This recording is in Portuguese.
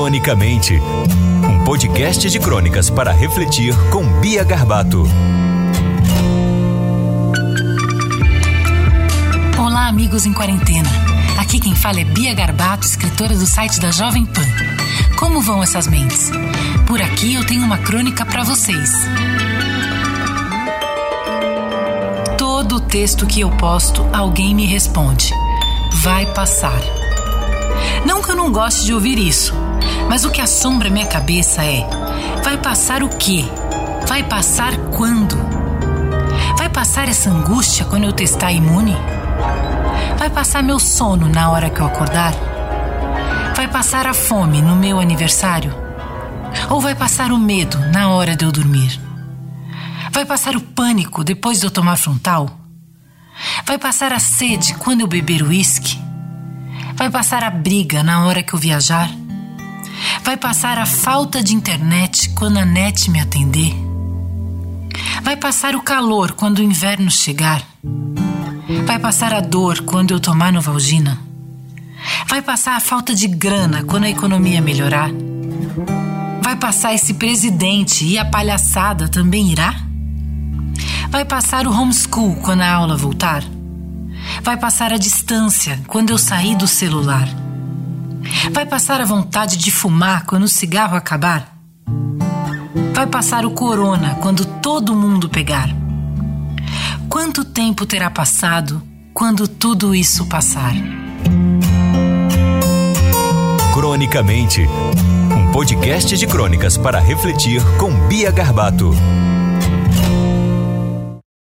Cronicamente, um podcast de crônicas para refletir com Bia Garbato. Olá, amigos em quarentena. Aqui quem fala é Bia Garbato, escritora do site da Jovem Pan. Como vão essas mentes? Por aqui eu tenho uma crônica para vocês. Todo texto que eu posto, alguém me responde: vai passar. Não que eu não goste de ouvir isso, mas o que assombra minha cabeça é: vai passar o quê? Vai passar quando? Vai passar essa angústia quando eu testar imune? Vai passar meu sono na hora que eu acordar? Vai passar a fome no meu aniversário? Ou vai passar o medo na hora de eu dormir? Vai passar o pânico depois de eu tomar frontal? Vai passar a sede quando eu beber uísque? Vai passar a briga na hora que eu viajar? Vai passar a falta de internet quando a net me atender? Vai passar o calor quando o inverno chegar? Vai passar a dor quando eu tomar Novalgina? Vai passar a falta de grana quando a economia melhorar? Vai passar esse presidente e a palhaçada também irá? Vai passar o homeschool quando a aula voltar? Vai passar a distância quando eu sair do celular? Vai passar a vontade de fumar quando o cigarro acabar? Vai passar o corona quando todo mundo pegar? Quanto tempo terá passado quando tudo isso passar? Cronicamente, um podcast de crônicas para refletir com Bia Garbato.